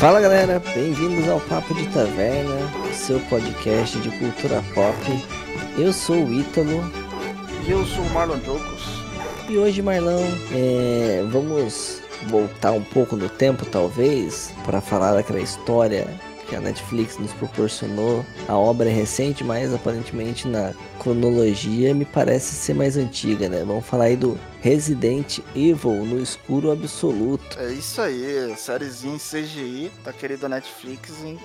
Fala galera, bem-vindos ao Papo de Taverna, seu podcast de cultura pop. Eu sou o Ítalo. E eu sou o Marlon Jocos. E hoje, Marlon, é, vamos voltar um pouco no tempo, talvez, para falar daquela história que a Netflix nos proporcionou. A obra é recente, mas aparentemente na cronologia me parece ser mais antiga, né? Vamos falar aí do Resident Evil no escuro absoluto. É isso aí, sériezinha em CGI, tá querida Netflix em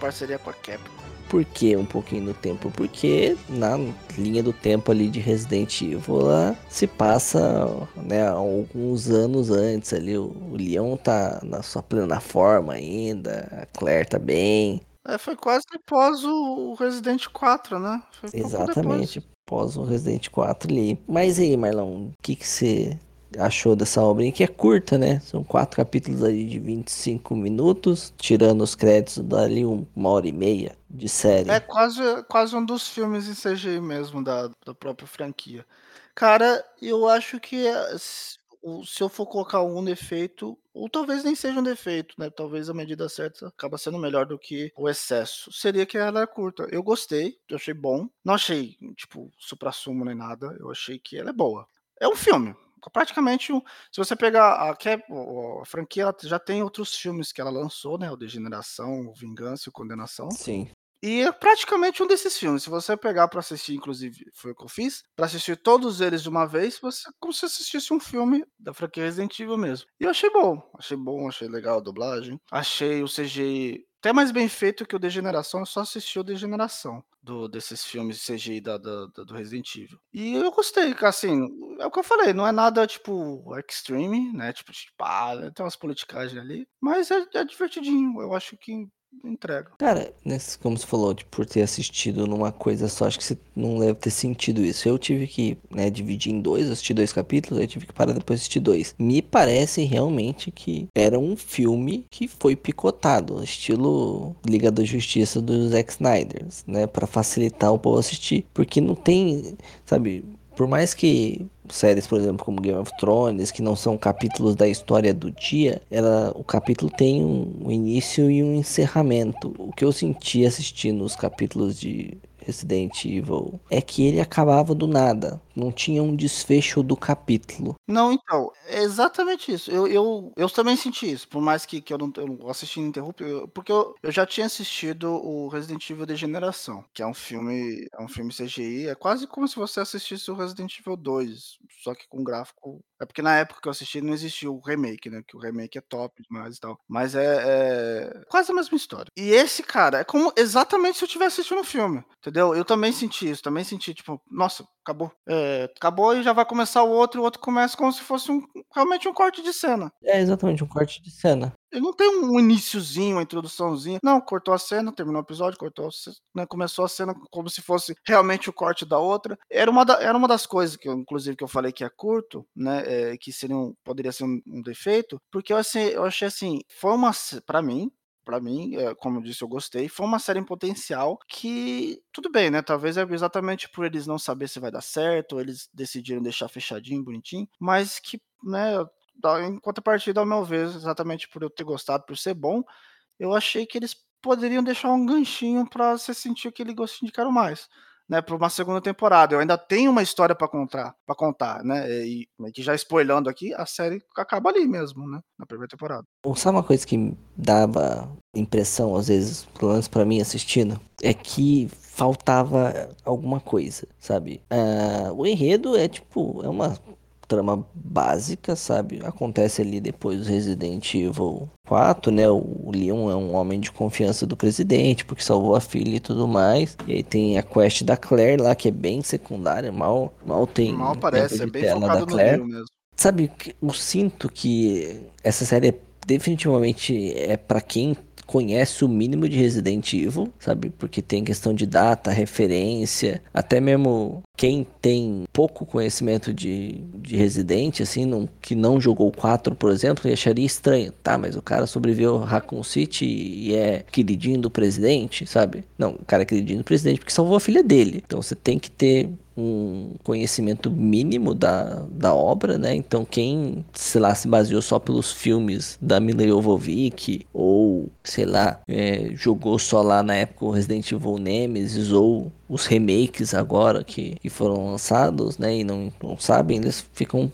parceria com a Capcom. Por que um pouquinho no tempo? Porque na linha do tempo ali de Resident Evil lá, se passa né, alguns anos antes ali. O, o Leon tá na sua plena forma ainda, a Claire tá bem. É, foi quase após o Resident 4, né? Foi Exatamente, após o Resident 4 ali. Mas aí, Marlon, o que, que você achou dessa obra que é curta, né? São quatro capítulos ali de 25 minutos, tirando os créditos dali uma hora e meia de série. É quase, quase um dos filmes em CGI mesmo da, da própria franquia. Cara, eu acho que eh, se eu for colocar um defeito, ou talvez nem seja um defeito, né? Talvez a medida certa acaba sendo melhor do que o excesso. Seria que ela é curta. Eu gostei, eu achei bom. Não achei, tipo, supra-sumo nem nada. Eu achei que ela é boa. É um filme, praticamente se você pegar a, a, franquia, ela já tem outros filmes que ela lançou, né? O Degeneração, o Vingança e o Condenação. Sim. E é praticamente um desses filmes. Se você pegar para assistir, inclusive, foi o que eu fiz, para assistir todos eles de uma vez, você como se assistisse um filme da franquia Resident Evil mesmo. E eu achei bom, achei bom, achei legal a dublagem. Achei o CGI até mais bem feito que o Degeneração, eu só assisti o Degeneração do, desses filmes CGI da, da, da, do Resident Evil. E eu gostei, assim, é o que eu falei, não é nada tipo extreme, né? Tipo, tipo ah, tem umas politicagens ali, mas é, é divertidinho. Eu acho que entrega. Cara, nesse, como você falou, de, por ter assistido numa coisa só, acho que você não deve ter sentido isso. Eu tive que né, dividir em dois, assistir dois capítulos, aí tive que parar depois assistir dois. Me parece realmente que era um filme que foi picotado, estilo Liga da Justiça do Zack Snyder, né? para facilitar o povo assistir. Porque não tem, sabe, por mais que séries, por exemplo, como Game of Thrones, que não são capítulos da história do dia, ela, o capítulo tem um, início e um encerramento. O que eu senti assistindo os capítulos de Resident Evil é que ele acabava do nada. Não tinha um desfecho do capítulo. Não, então, é exatamente isso. Eu, eu, eu também senti isso, por mais que, que eu não eu assisti ininterrupto, porque eu, eu já tinha assistido o Resident Evil Degeneração, que é um filme, é um filme CGI, é quase como se você assistisse o Resident Evil 2, só que com gráfico. É porque na época que eu assisti não existia o remake, né? Que o remake é top demais e tal. Mas é, é quase a mesma história. E esse, cara, é como exatamente se eu tivesse assistindo um filme, entendeu? Eu também senti isso, também senti, tipo, nossa, acabou. É, acabou e já vai começar o outro, e o outro começa como se fosse um, realmente um corte de cena. É exatamente um corte de cena. Ele não tem um iníciozinho, uma introduçãozinha. Não, cortou a cena, terminou o episódio, cortou, né, começou a cena como se fosse realmente o corte da outra. Era uma, da, era uma das coisas que eu, inclusive, que eu falei que é curto, né, é, que seria um, poderia ser um, um defeito, porque eu, assim, eu achei assim, foi uma, para mim, para mim, é, como eu disse, eu gostei. Foi uma série em potencial que, tudo bem, né? Talvez é exatamente por eles não saber se vai dar certo, eles decidiram deixar fechadinho, bonitinho, mas que, né, em contrapartida, ao meu ver, exatamente por eu ter gostado, por ser bom, eu achei que eles poderiam deixar um ganchinho para você sentir aquele gostinho de quero mais né, para uma segunda temporada. Eu ainda tenho uma história para contar, para contar, né? E que já spoilando aqui, a série acaba ali mesmo, né, na primeira temporada. Sabe uma coisa que dava impressão às vezes, pelo menos para mim assistindo, é que faltava alguma coisa, sabe? Uh, o enredo é tipo, é uma trama básica, sabe? Acontece ali depois do Resident Evil 4, né? O Leon é um homem de confiança do presidente, porque salvou a filha e tudo mais. E aí tem a quest da Claire lá, que é bem secundária, mal, mal tem. Mal parece, é bem tela da Claire. mesmo. Sabe, eu sinto que essa série é definitivamente é para quem conhece o mínimo de Resident Evil, sabe? Porque tem questão de data, referência, até mesmo quem tem pouco conhecimento de, de Resident, assim, não, que não jogou 4, por exemplo, acharia estranho. Tá, mas o cara sobreviveu a Raccoon City e é queridinho do presidente, sabe? Não, o cara é queridinho do presidente porque salvou a filha dele. Então você tem que ter um conhecimento mínimo da, da obra, né? Então quem, sei lá, se baseou só pelos filmes da Mila Jovovich ou sei lá, é, jogou só lá na época o Resident Evil Nemesis ou os remakes agora que, que foram lançados, né, e não, não sabem, eles ficam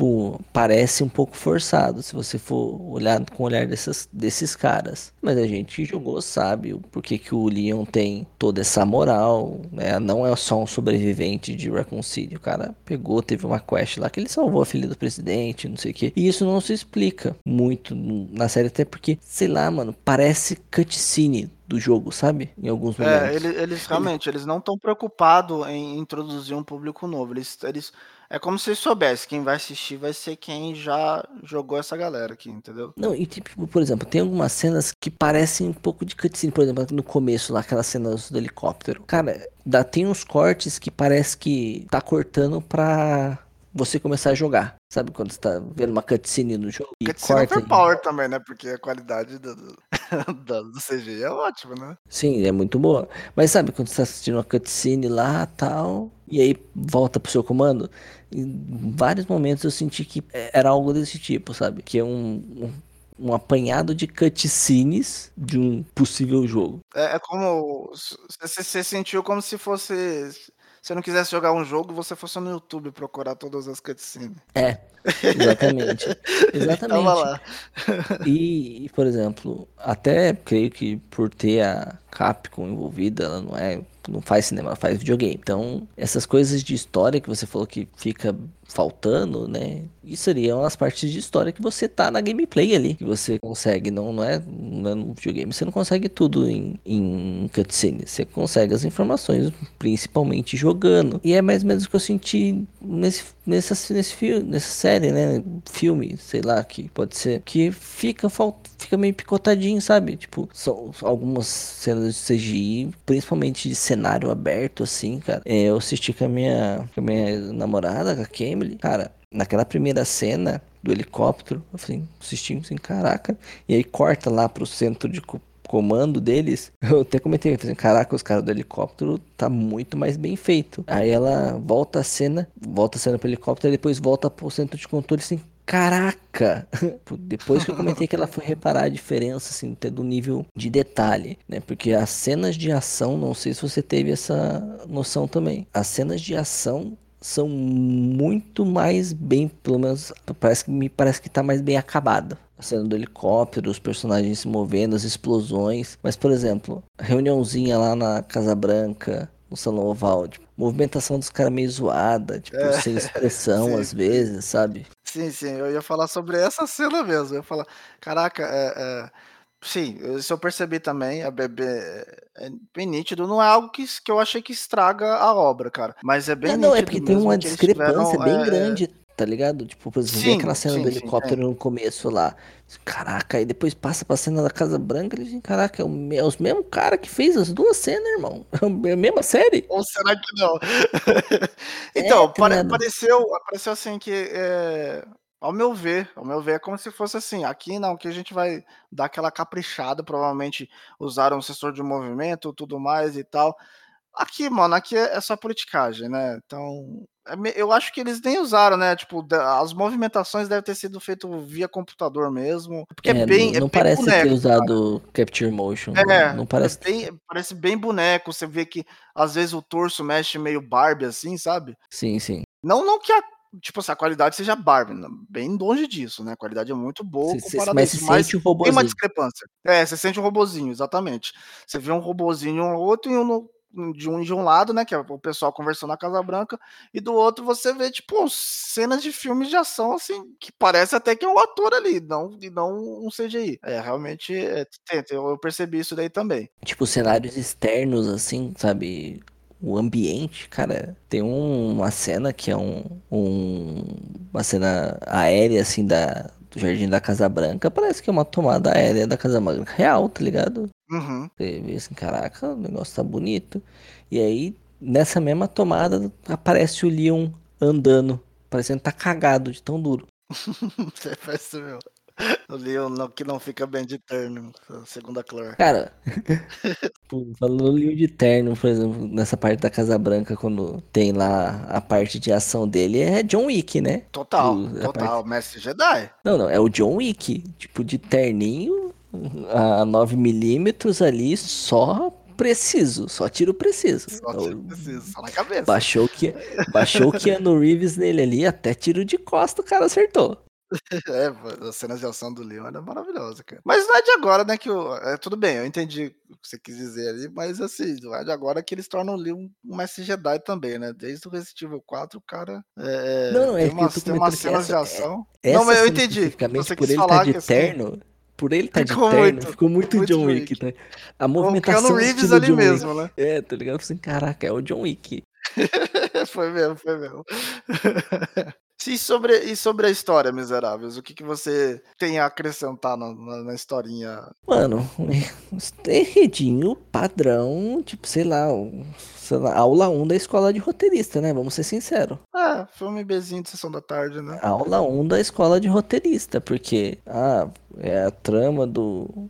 tipo, parece um pouco forçado se você for olhar com o olhar dessas, desses caras. Mas a gente que jogou sabe o porquê que o Leon tem toda essa moral, né? Não é só um sobrevivente de City. O cara pegou, teve uma quest lá que ele salvou a filha do presidente, não sei o que. E isso não se explica muito na série, até porque, sei lá, mano, parece cutscene do jogo, sabe? Em alguns é, momentos. É, eles, eles realmente, eles não estão preocupados em introduzir um público novo. Eles, eles é como se soubesse, quem vai assistir vai ser quem já jogou essa galera aqui, entendeu? Não, e tipo, por exemplo, tem algumas cenas que parecem um pouco de cutscene, por exemplo, no começo lá, aquelas cenas do helicóptero. Cara, dá, tem uns cortes que parece que tá cortando pra você começar a jogar. Sabe quando você tá vendo uma cutscene no jogo? E cutscene corta power também, né? Porque a qualidade do, do, do CGI é ótima, né? Sim, é muito boa. Mas sabe quando você tá assistindo uma cutscene lá tal, e aí volta pro seu comando? Em vários momentos eu senti que era algo desse tipo, sabe? Que é um, um um apanhado de cutscenes de um possível jogo. É, é como. Você sentiu como se fosse você não quisesse jogar um jogo, você fosse no YouTube procurar todas as cutscenes. É, exatamente. exatamente. Tava lá. e, por exemplo, até creio que por ter a Capcom envolvida, ela não é não faz cinema, faz videogame. Então, essas coisas de história que você falou que fica faltando, né? Isso seriam as partes de história que você tá na gameplay ali, que você consegue, não, não, é, não é no videogame, você não consegue tudo em, em cutscene, você consegue as informações, principalmente jogando. E é mais ou menos o que eu senti nesse, nessa, nesse filme, nessa série, né? Filme, sei lá, que pode ser, que fica, fica meio picotadinho, sabe? Tipo, são algumas cenas de CGI, principalmente de cenário aberto, assim, cara. É, eu assisti com a minha, com a minha namorada, com a Camille. Cara, naquela primeira cena do helicóptero, eu falei, assisti assim, caraca. E aí corta lá pro centro de comando deles, eu até comentei, assim, caraca, os caras do helicóptero tá muito mais bem feito. Aí ela volta a cena, volta a cena pro helicóptero e depois volta pro centro de controle assim, caraca! Depois que eu comentei que ela foi reparar a diferença, assim, do nível de detalhe, né? Porque as cenas de ação, não sei se você teve essa noção também. As cenas de ação são muito mais bem, pelo menos parece que me parece que tá mais bem acabada. A cena do helicóptero, os personagens se movendo, as explosões. Mas, por exemplo, a reuniãozinha lá na Casa Branca, no Salão Oval, tipo, movimentação dos caras meio zoada, tipo, é, sem expressão sim. às vezes, sabe? Sim, sim, eu ia falar sobre essa cena mesmo. Eu ia falar, caraca, é, é... sim, isso eu percebi também, a bebê é bem nítido, não é algo que, que eu achei que estraga a obra, cara, mas é bem não, nítido. Não, é porque tem uma discrepância tiveram, bem é... grande, tá ligado? Tipo, por exemplo, sim, aquela cena sim, do helicóptero sim, no começo lá. Caraca, aí depois passa pra cena da Casa Branca e dizem, caraca, é o, é mesmo cara que fez as duas cenas, irmão. É a mesma série? Ou será que não? então, é, pare, pareceu, pareceu assim que. Ao meu ver, ao meu ver, é como se fosse assim. Aqui não, que a gente vai dar aquela caprichada, provavelmente usaram um sensor de movimento, tudo mais e tal. Aqui, mano, aqui é, é só politicagem, né? Então, é eu acho que eles nem usaram, né? Tipo, as movimentações devem ter sido feitas via computador mesmo. Porque é, é bem. Não, é parece boneco, ter usado cara. Capture Motion. É, não, parece. É bem, parece bem boneco. Você vê que às vezes o torso mexe meio Barbie, assim, sabe? Sim, sim. Não, não que a tipo assim, a qualidade seja Barbie, bem longe disso, né? A qualidade é muito boa cê, mas isso, mas um tem uma discrepância. É, você sente um robozinho, exatamente. Você vê um robozinho um outro e um de um de um lado, né, que é o pessoal conversando na Casa Branca, e do outro você vê tipo cenas de filmes de ação assim, que parece até que é um ator ali, não e não um CGI. É, realmente é, eu percebi isso daí também. Tipo cenários externos assim, sabe? O ambiente, cara, tem um, uma cena que é um, um, uma cena aérea assim da do Jardim da Casa Branca, parece que é uma tomada aérea da Casa Branca real, tá ligado? Uhum. Você vê assim, caraca, o negócio tá bonito. E aí, nessa mesma tomada, aparece o Leon andando, parecendo que tá cagado de tão duro. Você percebeu? O Leon que não fica bem de terno, segundo a Clor. Cara, falando Leon de terno, por exemplo, nessa parte da Casa Branca, quando tem lá a parte de ação dele, é John Wick, né? Total, o, total, parte... Mestre Jedi. Não, não, é o John Wick, tipo, de terninho, a 9mm ali só preciso, só tiro preciso. Só tiro preciso, só na cabeça. Baixou que baixou o Keanu Reeves nele ali, até tiro de costa o cara acertou. É, as cenas de ação do Leon era maravilhosa, cara. Mas não é de agora, né, que o, é, tudo bem, eu entendi o que você quis dizer ali, mas assim, não é de agora que eles tornam o Leon um mestre Jedi também, né? Desde o Resident Evil 4, o cara é, não, não, é tem, umas, tem umas cenas de ação. É, não, mas eu entendi. Você por ele estar tá de terno, assim, por ele estar tá de terno, muito, ficou muito, muito John Wick, Wick, né? A movimentação o Reeves ali John mesmo, Wick. né? É, tá ligado? Assim, caraca, é o John Wick. foi mesmo, foi mesmo. E sobre, e sobre a história, Miseráveis? O que, que você tem a acrescentar na, na, na historinha? Mano, enredinho padrão, tipo, sei lá, sei lá, aula 1 da escola de roteirista, né? Vamos ser sinceros. É, filme Bzinho de sessão da tarde, né? Aula 1 da escola de roteirista, porque ah, é a trama do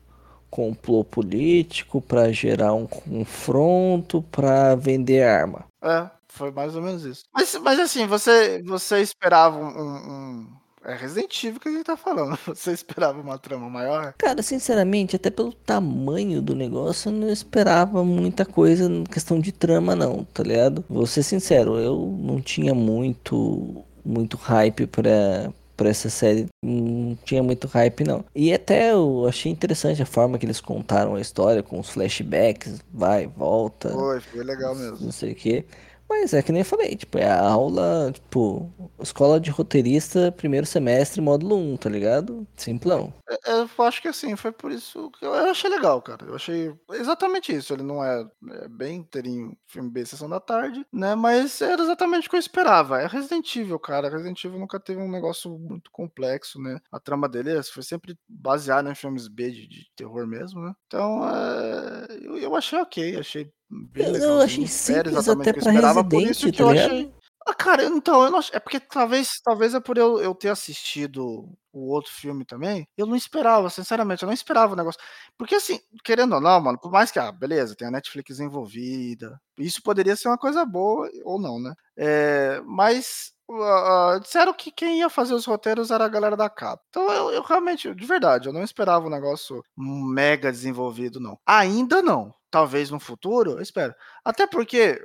complô político para gerar um confronto, para vender arma. É, foi mais ou menos isso. Mas, mas assim, você, você esperava um, um... É Resident Evil que a gente tá falando. Você esperava uma trama maior? Cara, sinceramente, até pelo tamanho do negócio, eu não esperava muita coisa em questão de trama, não, tá ligado? Vou ser sincero, eu não tinha muito, muito hype pra, pra essa série. Não tinha muito hype, não. E até eu achei interessante a forma que eles contaram a história, com os flashbacks, vai, volta. Foi, foi legal mesmo. Não sei o que. Mas é que nem eu falei, tipo, é a aula, tipo, escola de roteirista, primeiro semestre, módulo 1, tá ligado? Simplão. É, é, eu acho que assim, foi por isso que eu, eu, achei legal, cara. Eu achei exatamente isso. Ele não é, é bem inteirinho filme B, sessão da tarde, né? Mas era exatamente o que eu esperava. É Resident Evil, cara. Resident Evil nunca teve um negócio muito complexo, né? A trama dele é, foi sempre baseada em filmes B de, de terror mesmo, né? Então, é, eu, eu achei ok, achei bem legal. Eu achei simples até pra esperava, Resident, tá? Achei... Ah, cara, então, eu não É porque talvez, talvez é por eu, eu ter assistido o outro filme também, eu não esperava, sinceramente, eu não esperava o negócio. Porque assim, querendo ou não, mano, por mais que, ah, beleza, tem a Netflix envolvida, isso poderia ser uma coisa boa ou não, né? É, mas uh, disseram que quem ia fazer os roteiros era a galera da capa. Então eu, eu realmente, de verdade, eu não esperava um negócio mega desenvolvido, não. Ainda não talvez no futuro, eu espero. Até porque,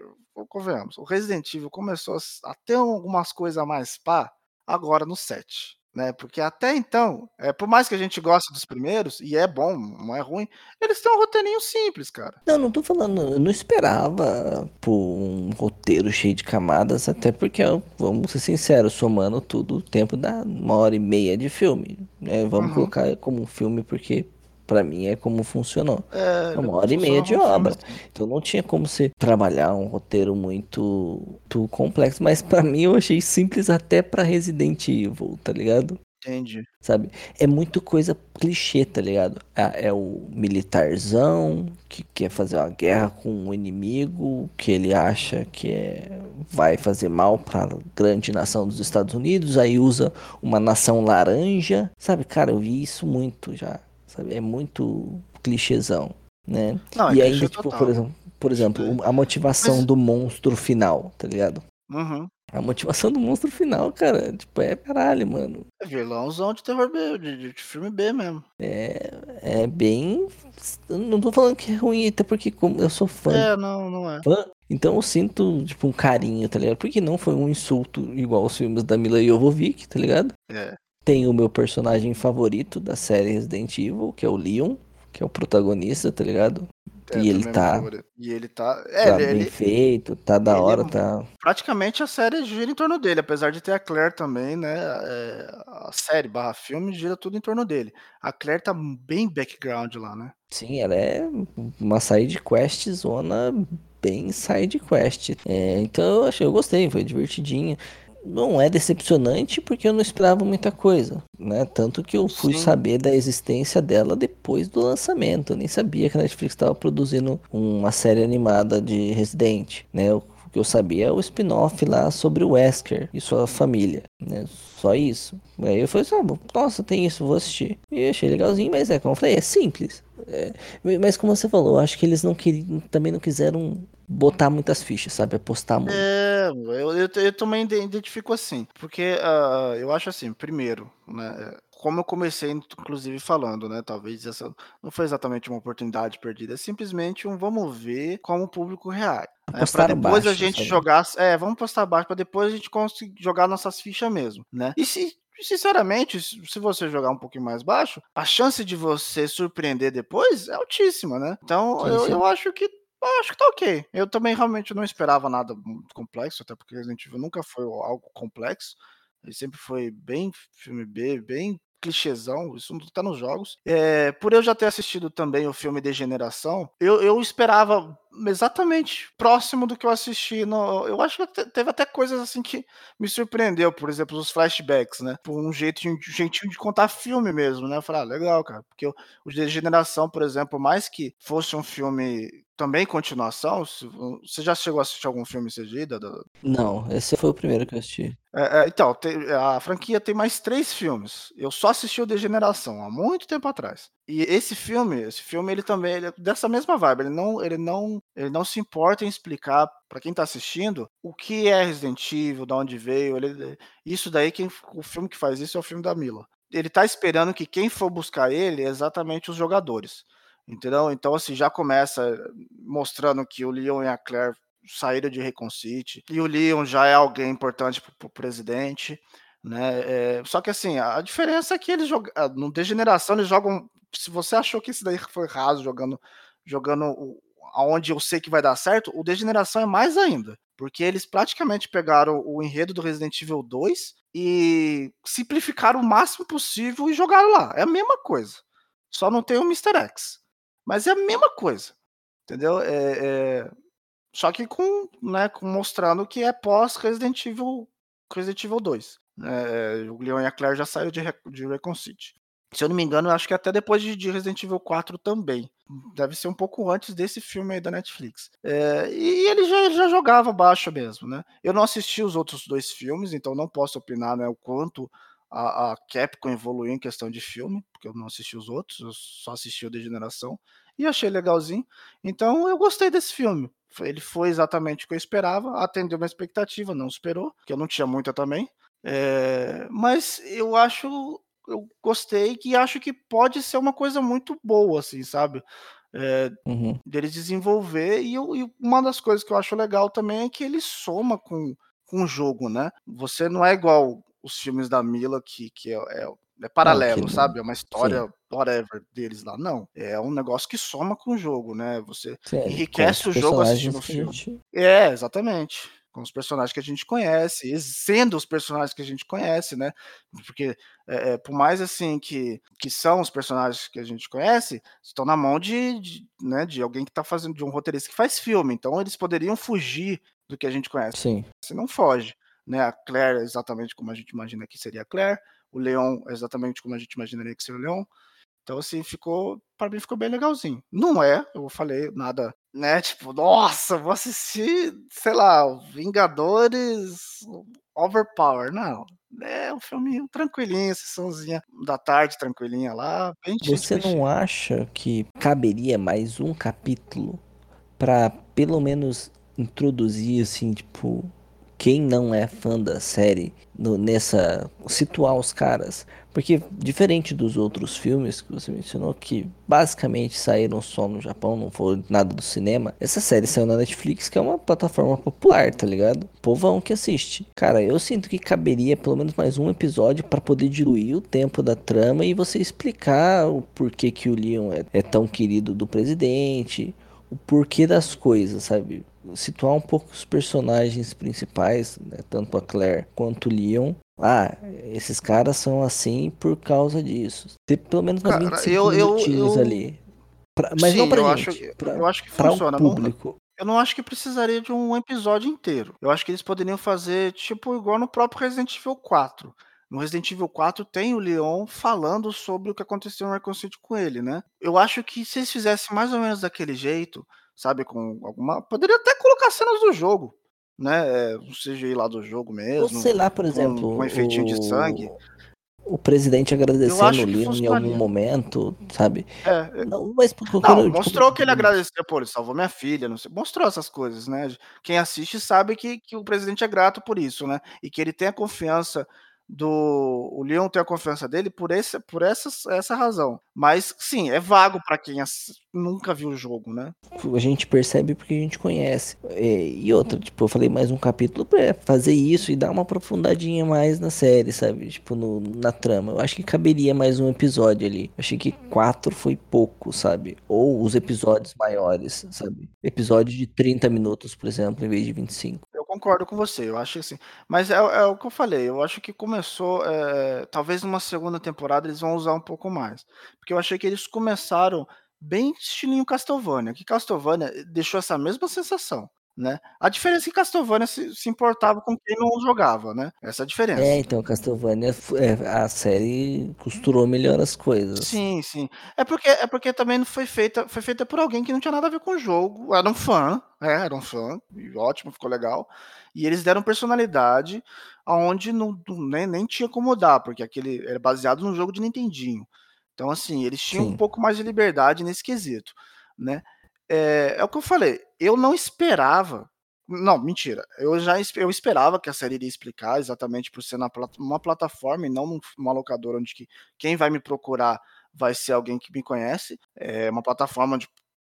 convenhamos, o Resident Evil começou a ter algumas coisas a mais pá agora no 7. Né? Porque até então, é, por mais que a gente goste dos primeiros, e é bom, não é ruim, eles têm um roteirinho simples, cara. Não, não tô falando, eu não esperava por um roteiro cheio de camadas, até porque, vamos ser sinceros, somando tudo, o tempo dá uma hora e meia de filme. Né? Vamos uhum. colocar como um filme, porque para mim é como funcionou. É, uma hora e meia de obra. Assim. Então não tinha como você trabalhar um roteiro muito, muito complexo, mas para mim eu achei simples até para Resident Evil, tá ligado? Entendi. Sabe? É muito coisa clichê, tá ligado? É, é o militarzão que quer fazer uma guerra com um inimigo que ele acha que é, vai fazer mal pra grande nação dos Estados Unidos, aí usa uma nação laranja. Sabe, cara, eu vi isso muito já sabe? É muito clichêzão, né? Não, é e ainda, tipo, por exemplo, por exemplo, a motivação Mas... do monstro final, tá ligado? Uhum. A motivação do monstro final, cara, tipo, é caralho, mano. É vilãozão de terror B, de, de filme B mesmo. É, é bem. Não tô falando que é ruim, até porque como eu sou fã. É, não, não é. Fã, então eu sinto, tipo, um carinho, tá ligado? Porque não foi um insulto igual os filmes da Mila Jovovich, tá ligado? É. Tem o meu personagem favorito da série Resident Evil, que é o Leon, que é o protagonista, tá ligado? É, e, ele tá, e ele tá. É, tá ele, bem feito, tá da hora, é, tá. Praticamente a série gira em torno dele, apesar de ter a Claire também, né? É, a série barra filme gira tudo em torno dele. A Claire tá bem background lá, né? Sim, ela é uma side quest zona bem side quest. É, então eu achei, eu gostei, foi divertidinho não é decepcionante porque eu não esperava muita coisa, né? Tanto que eu fui Sim. saber da existência dela depois do lançamento. Eu nem sabia que a Netflix estava produzindo uma série animada de Resident, né? O que eu sabia é o spin-off lá sobre o Wesker e sua família, né? Só isso. Aí eu falei assim, ah, nossa, tem isso, vou assistir. E achei legalzinho, mas é como eu falei, é simples. É, mas como você falou, acho que eles não queriam, também não quiseram botar muitas fichas, sabe? Apostar muito. É, eu, eu, eu também identifico assim. Porque uh, eu acho assim, primeiro, né? Como eu comecei, inclusive, falando, né? Talvez essa não foi exatamente uma oportunidade perdida, é simplesmente um vamos ver como o público reage. É, para depois baixo, a gente sabe? jogar. É, vamos postar baixo para depois a gente conseguir jogar nossas fichas mesmo, né? E se sinceramente, se você jogar um pouquinho mais baixo, a chance de você surpreender depois é altíssima, né? Então sim, eu, sim. eu acho que eu acho que tá ok. Eu também realmente não esperava nada muito complexo, até porque Resident Evil nunca foi algo complexo. Ele sempre foi bem filme B, bem clichêzão, isso não tá nos jogos. É, por eu já ter assistido também o filme Degeneração, eu, eu esperava exatamente próximo do que eu assisti. No, eu acho que teve até coisas assim que me surpreendeu, por exemplo, os flashbacks, né? Por um jeito de, um jeitinho de contar filme mesmo, né? Eu falei, ah, legal, cara. Porque o, Degeneração, por exemplo, mais que fosse um filme também continuação? Você já chegou a assistir algum filme CGI? Da, da... Não, esse foi o primeiro que eu assisti. É, é, então, tem, a franquia tem mais três filmes. Eu só assisti o Degeneração há muito tempo atrás. E esse filme, esse filme ele também ele é dessa mesma vibe. Ele não, ele não, ele não se importa em explicar para quem tá assistindo o que é Resident Evil, de onde veio. Ele, isso daí quem o filme que faz isso é o filme da Mila. Ele tá esperando que quem for buscar ele é exatamente os jogadores. Entendeu? Então, assim, já começa mostrando que o Leon e a Claire saíram de Recon City, e o Leon já é alguém importante para o presidente, né? É, só que assim, a diferença é que eles jogam no Degeneração eles jogam. Se você achou que isso daí foi raso jogando, jogando o, aonde eu sei que vai dar certo, o Degeneração é mais ainda, porque eles praticamente pegaram o enredo do Resident Evil 2 e simplificaram o máximo possível e jogaram lá. É a mesma coisa. Só não tem o Mr. X. Mas é a mesma coisa, entendeu? É, é... Só que com, né, com mostrando que é pós Resident Evil, Resident Evil 2. É, o Leon e a Claire já saiu de, de Recon City. Se eu não me engano, acho que até depois de, de, Resident Evil 4 também. Deve ser um pouco antes desse filme aí da Netflix. É, e ele já, já jogava baixo mesmo, né? Eu não assisti os outros dois filmes, então não posso opinar né, o quanto a, a Capcom evoluiu em questão de filme, porque eu não assisti os outros, eu só assisti o Degeneração, e achei legalzinho. Então eu gostei desse filme. Ele foi exatamente o que eu esperava, atendeu minha expectativa, não esperou, porque eu não tinha muita também. É, mas eu acho, eu gostei e acho que pode ser uma coisa muito boa, assim, sabe? É, uhum. Deles desenvolver, e, eu, e, uma das coisas que eu acho legal também é que ele soma com, com o jogo, né? Você não é igual os filmes da Mila, que, que é, é, é paralelo, não, sabe? É uma história Sim. whatever deles lá. Não. É um negócio que soma com o jogo, né? Você Sim, enriquece o jogo assistindo o filme. É, exatamente com os personagens que a gente conhece, sendo os personagens que a gente conhece, né? Porque é, é, por mais assim que, que são os personagens que a gente conhece, estão na mão de, de, né, de alguém que está fazendo, de um roteirista que faz filme, então eles poderiam fugir do que a gente conhece. Sim. Você não foge né? A Claire é exatamente como a gente imagina que seria a Claire, o Leon é exatamente como a gente imaginaria que seria o Leon. Então, assim, ficou, para mim ficou bem legalzinho. Não é, eu falei nada, né? Tipo, nossa, vou assistir, sei lá, Vingadores Overpower. Não, é um filme tranquilinho, sessãozinha da tarde, tranquilinha lá. Bem Você não acha que caberia mais um capítulo para pelo menos introduzir, assim, tipo, quem não é fã da série no, nessa situar os caras, porque diferente dos outros filmes que você mencionou que basicamente saíram só no Japão, não foi nada do cinema, essa série saiu na Netflix, que é uma plataforma popular, tá ligado? Povão que assiste. Cara, eu sinto que caberia pelo menos mais um episódio para poder diluir o tempo da trama e você explicar o porquê que o Leon é, é tão querido do presidente, o porquê das coisas, sabe? Situar um pouco os personagens principais, né, tanto a Claire quanto o Leon. Ah, esses caras são assim por causa disso. Ter pelo menos umas Cara, 25 eu, minutinhos eu, eu... ali. Pra, mas Sim, não pra eu gente, acho, pra, eu acho que funciona. público. Não, eu não acho que precisaria de um episódio inteiro. Eu acho que eles poderiam fazer, tipo, igual no próprio Resident Evil 4. No Resident Evil 4 tem o Leon falando sobre o que aconteceu no Recon City com ele, né? Eu acho que se eles fizessem mais ou menos daquele jeito, sabe? Com alguma. Poderia até colocar cenas do jogo, né? É, um CGI lá do jogo mesmo. Ou sei lá, por exemplo. Com, um efeitinho o... de sangue. O presidente agradecendo o Leon em algum momento, sabe? É, não, mas não, quando, mostrou tipo... que ele agradeceu, pô, ele salvou minha filha, não sei. Mostrou essas coisas, né? Quem assiste sabe que, que o presidente é grato por isso, né? E que ele tem a confiança do o Leon ter a confiança dele por, esse, por essa, essa razão. Mas, sim, é vago para quem nunca viu o jogo, né? A gente percebe porque a gente conhece. E, e outra, tipo, eu falei mais um capítulo pra fazer isso e dar uma aprofundadinha mais na série, sabe? Tipo, no, na trama. Eu acho que caberia mais um episódio ali. Eu achei que quatro foi pouco, sabe? Ou os episódios maiores, sabe? Episódio de 30 minutos, por exemplo, em vez de 25 concordo com você, eu acho assim. Mas é, é, o que eu falei, eu acho que começou. É, talvez numa segunda temporada eles vão usar um pouco mais. Porque eu achei que eles começaram bem estilinho Castlevania, que Castlevania deixou essa mesma sensação né? A diferença é que Castlevania se, se, importava com quem não jogava, né? Essa é a diferença. É, então Castlevania, é, a série costurou melhor as coisas. Sim, sim. É porque, é porque também não foi feita, foi feita por alguém que não tinha nada a ver com o jogo, era um fã, é, era um fã, ótimo, ficou legal. E eles deram personalidade aonde não, nem, nem tinha como dar, porque aquele era baseado no jogo de Nintendinho. Então, assim, eles tinham sim. um pouco mais de liberdade nesse quesito, né? É, é o que eu falei, eu não esperava. Não, mentira. Eu já eu esperava que a série iria explicar exatamente por ser na, uma plataforma e não uma locadora onde que, quem vai me procurar vai ser alguém que me conhece. É uma plataforma onde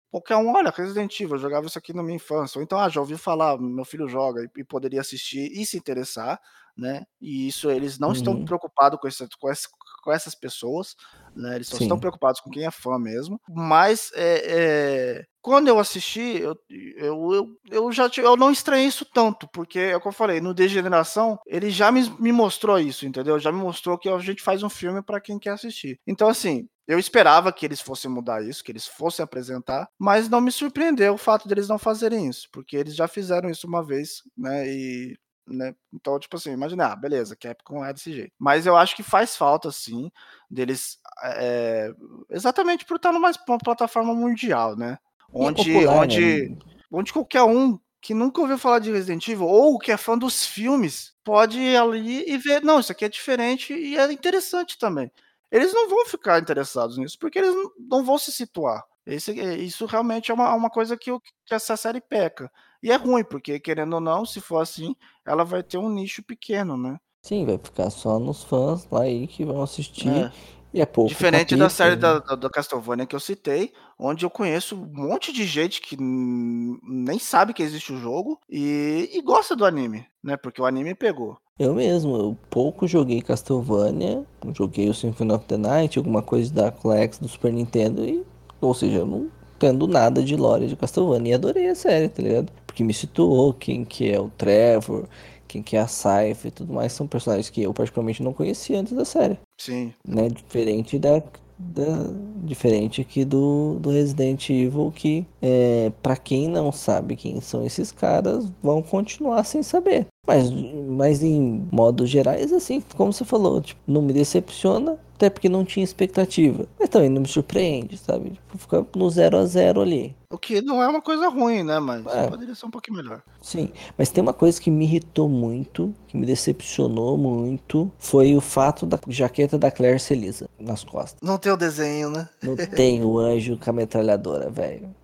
qualquer um, olha, Resident Evil, eu jogava isso aqui na minha infância. Ou então, ah, já ouvi falar, meu filho joga e, e poderia assistir e se interessar, né? E isso eles não uhum. estão preocupados com, esse, com, esse, com essas pessoas, né? Eles só Sim. estão preocupados com quem é fã mesmo. Mas é, é, quando eu assisti, eu, eu, eu, eu, já eu não estranhei isso tanto, porque é o que eu falei, no Degeneração, ele já me, me mostrou isso, entendeu? Já me mostrou que a gente faz um filme para quem quer assistir. Então, assim, eu esperava que eles fossem mudar isso, que eles fossem apresentar, mas não me surpreendeu o fato deles não fazerem isso, porque eles já fizeram isso uma vez, né? E né? Então, tipo assim, imagina, ah, beleza, Capcom é desse jeito. Mas eu acho que faz falta, sim, deles. É, exatamente por estar numa plataforma mundial, né? Onde, popular, onde, né? onde qualquer um que nunca ouviu falar de Resident Evil ou que é fã dos filmes pode ir ali e ver, não, isso aqui é diferente e é interessante também. Eles não vão ficar interessados nisso porque eles não vão se situar. Esse, isso realmente é uma, uma coisa que, que essa série peca. E é ruim, porque querendo ou não, se for assim, ela vai ter um nicho pequeno, né? Sim, vai ficar só nos fãs lá aí que vão assistir. É. E é pouco. Diferente capítulo, da série né? da, da, Castlevania que eu citei, onde eu conheço um monte de gente que nem sabe que existe o jogo e, e gosta do anime, né? Porque o anime pegou. Eu mesmo, eu pouco joguei Castlevania, joguei o Symphony of the Night, alguma coisa da Colex do Super Nintendo, e, ou seja, eu não tendo nada de lore de Castlevania e adorei a série, tá ligado? que me situou, quem que é o Trevor, quem que é a Saifa e tudo mais, são personagens que eu particularmente não conhecia antes da série. Sim. Né? Diferente da, da diferente aqui do, do Resident Evil que é, para quem não sabe quem são esses caras vão continuar sem saber mas mas em modos gerais assim como você falou tipo, não me decepciona até porque não tinha expectativa. Mas também não me surpreende, sabe? Tipo, fica no 0 a 0 ali. O que não é uma coisa ruim, né? Mas é. poderia ser um pouquinho melhor. Sim, mas tem uma coisa que me irritou muito, que me decepcionou muito, foi o fato da jaqueta da Claire Celisa nas costas. Não tem o desenho, né? Não tem o anjo com a metralhadora, velho.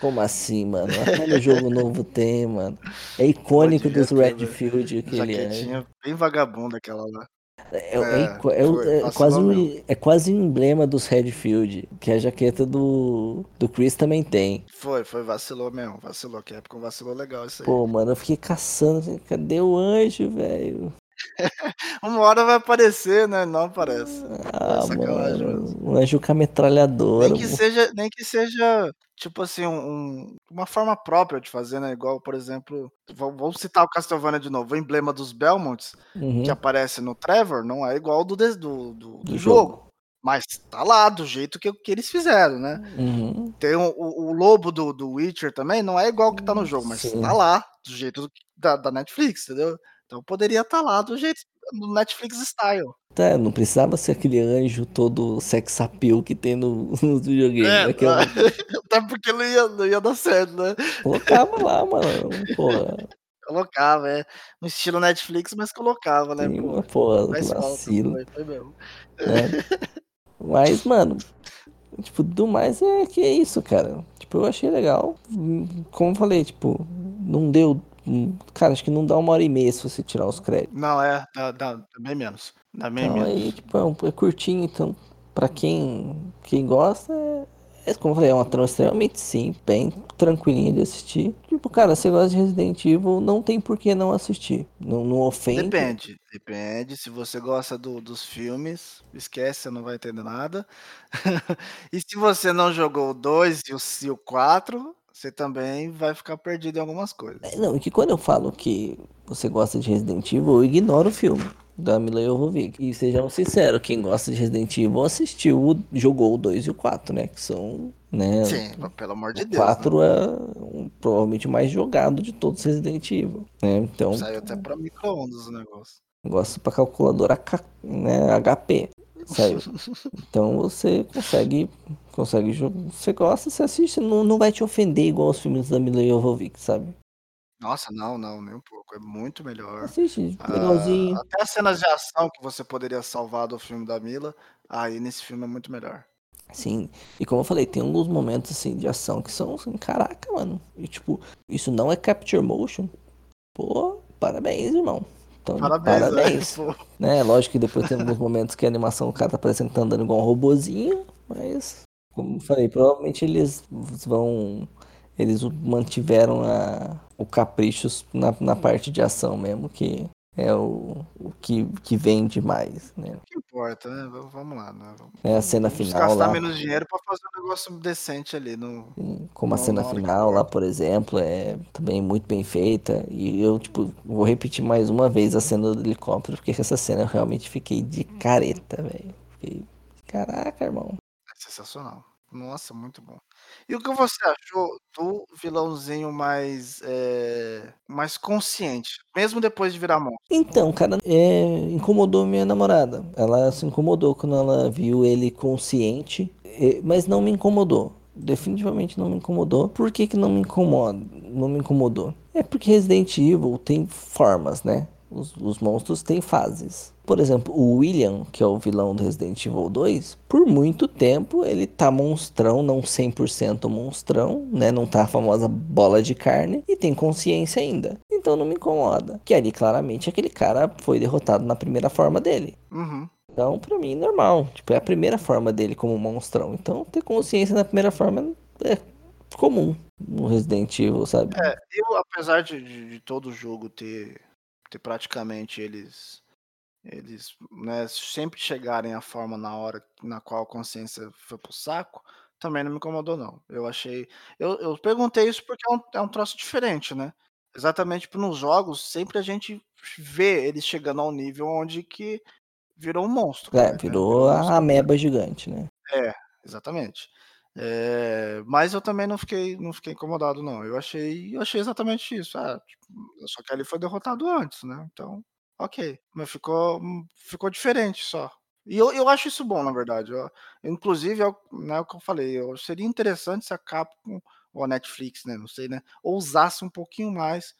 Como assim, mano? Até no jogo novo tem, mano. É icônico dos Redfield aquele anjo. bem vagabundo aquela lá. É, é, é, é, é quase um, é quase um emblema dos Redfield, que a jaqueta do, do Chris também tem. Foi, foi, vacilou mesmo, vacilou, que época vacilou legal isso aí. Pô, mano, eu fiquei caçando, assim, cadê o anjo, velho? Uma hora vai aparecer, né? Não aparece. Ah, é mano, um anjo com a metralhadora. Nem que seja, nem que seja tipo assim, um, uma forma própria de fazer, né? Igual, por exemplo, vamos citar o Castlevania de novo, o emblema dos Belmonts, uhum. que aparece no Trevor, não é igual do, do, do, do, do jogo. jogo. Mas tá lá, do jeito que, que eles fizeram, né? Uhum. Tem o, o, lobo do, do Witcher também, não é igual que tá no jogo, mas Sim. tá lá, do jeito da, da Netflix, entendeu? Então poderia estar tá lá do jeito do Netflix style. Tá, não precisava ser aquele anjo todo sex appeal que tem no, no videogame. É, aquela... Até porque não ia, não ia dar certo, né? Colocava lá, mano. Porra. Colocava, é. No estilo Netflix, mas colocava, né? Sim, pô, porra, vacilo. Falta, foi mesmo. É. Mas, mano, tipo, do mais é que é isso, cara. Tipo, eu achei legal. Como eu falei, tipo, não deu hum, cara, acho que não dá uma hora e meia se você tirar os créditos. Não, é, dá, dá bem menos. Dá bem então, menos. Aí, tipo, é, um, é curtinho, então, pra quem, quem gosta, é, é, como eu falei, é uma trama extremamente simples, bem tranquilinha de assistir. Tipo, cara, você gosta de Resident Evil, não tem por que não assistir. Não, não ofende. Depende, depende. Se você gosta do, dos filmes, esquece, você não vai entender nada. e se você não jogou o 2 e o 4, você também vai ficar perdido em algumas coisas. É, não, e que quando eu falo que você gosta de Resident Evil, eu ignoro o filme da Mila Jovovich. E sejam sinceros, quem gosta de Resident Evil assistiu, jogou o 2 e o 4, né? Que são, né? Sim, pelo amor de Deus. O 4 né? é um, provavelmente o mais jogado de todos os Resident Evil, né? Então... Saiu até pra micro-ondas o negócio. Negócio pra calculadora né, HP. Então você consegue, consegue você gosta, você assiste, não, não vai te ofender igual os filmes da Mila Jovovich, sabe? Nossa, não, não, nem um pouco. É muito melhor. Assiste, legalzinho. Ah, até as cenas de ação que você poderia salvar do filme da Mila, aí nesse filme é muito melhor. Sim, e como eu falei, tem alguns momentos assim de ação que são assim, caraca, mano. E tipo, isso não é capture motion. Pô, parabéns, irmão. Então, parabéns. parabéns. É, né? Lógico que depois tem alguns momentos que a animação o cara tá parecendo que tá andando igual um robozinho, mas como eu falei, provavelmente eles vão eles mantiveram a, o capricho na, na parte de ação mesmo, que é o, o que, que vende mais, né? O que importa, né? Vamos lá, né? É a cena final gastar lá. menos dinheiro para fazer um negócio decente ali no como a cena final lá, por exemplo, é também muito bem feita e eu tipo vou repetir mais uma vez a cena do helicóptero porque essa cena eu realmente fiquei de careta, velho. Fiquei caraca, irmão. É sensacional. Nossa, muito bom. E o que você achou do vilãozinho mais, eh, mais consciente, mesmo depois de virar monstro? Então, cara, é, incomodou minha namorada. Ela se incomodou quando ela viu ele consciente, mas não me incomodou. Definitivamente não me incomodou. Por que, que não me incomoda? Não me incomodou? É porque Resident Evil tem formas, né? Os, os, monstros têm fases. Por exemplo, o William, que é o vilão do Resident Evil 2, por muito tempo ele tá monstrão, não 100% monstrão, né? Não tá a famosa bola de carne e tem consciência ainda. Então não me incomoda. Que ali claramente aquele cara foi derrotado na primeira forma dele. Uhum. Então, pra mim, normal. Tipo, é a primeira forma dele como monstrão. Então, ter consciência na primeira forma é comum no Resident Evil, sabe? É, eu, apesar de, de, de todo jogo ter ter praticamente eles eles né, sempre chegarem à forma na hora na qual a consciência foi pro saco, também não me incomodou não. Eu achei eu eu perguntei isso porque é um é um troço diferente, né. Exatamente nos jogos sempre a gente vê eles chegando ao nível onde que virou um monstro, É, né, virou virou a ameba gigante, né. É, exatamente. Eh, mas eu também não fiquei não fiquei incomodado não, eu achei eu achei exatamente isso, ah, tipo, só que ele foi derrotado antes, né, então, ok, mas ficou ficou diferente só. E eu eu acho isso bom na verdade, ó, inclusive é o né, o que eu falei, eu seria interessante se a Capcom ou a Netflix, né, não sei, né, ousasse um pouquinho mais,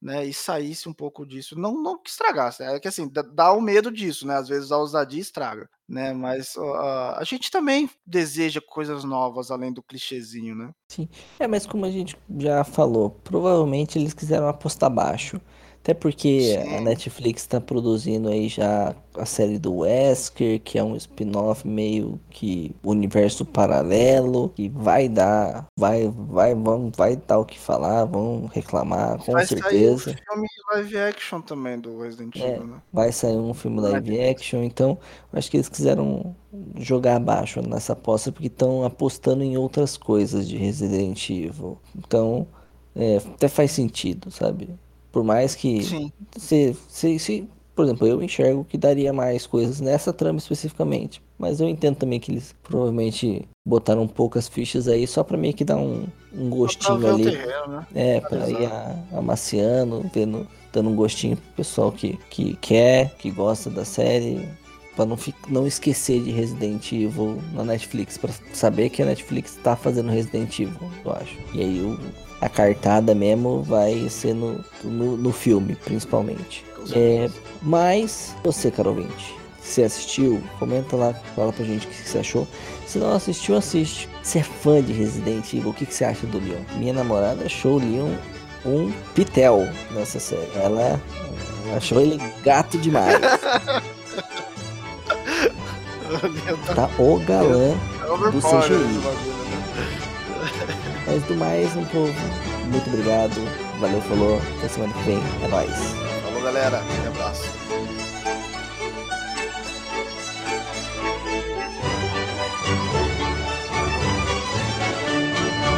né, e saísse um pouco disso, não não que estragasse, é que assim, dá o medo disso, né, às vezes a ousadia estraga, né, mas a a gente também deseja coisas novas além do clichêzinho, né. Sim. É, mas como a gente já falou, provavelmente eles quiseram apostar baixo. Até porque a Sim. Netflix tá produzindo aí já a série do Wesker, que é um spin-off meio que universo paralelo, que vai dar, vai, vai, vão, vai dar o que falar, vão reclamar, com Vai sair o certeza. filme live action também do Resident É, Evil, né. vai sair um filme live action, então acho que eles quiseram jogar abaixo nessa aposta porque estão apostando em outras coisas de Resident Evil. Então, é, até faz sentido, sabe? Por mais que Sim. se, se, se, por exemplo, eu enxergo que daria mais coisas nessa trama especificamente, mas eu entendo também que eles provavelmente botaram poucas fichas aí só pra meio que dar um, um gostinho ali. terreno, né. É, pra ir amaciando, vendo, dando um gostinho pro pessoal que, que quer, que gosta da série, pra não, não esquecer de Resident Evil na Netflix, pra saber que a Netflix tá fazendo Resident Evil, eu acho. E aí o, a cartada mesmo vai ser no, no, no filme, principalmente. É, mas você, caro ouvinte, se assistiu, comenta lá, fala pra gente o que você achou. Se não assistiu, assiste. Você é fã de Resident Evil, o que que você acha do Leon? Minha namorada achou o Leon um pitel nessa série. Ela achou ele gato demais. tá o galã do CGI. Mas do mais, um povo, muito obrigado. Valeu, falou. Até semana que vem. É nóis. Falou, galera. Um abraço.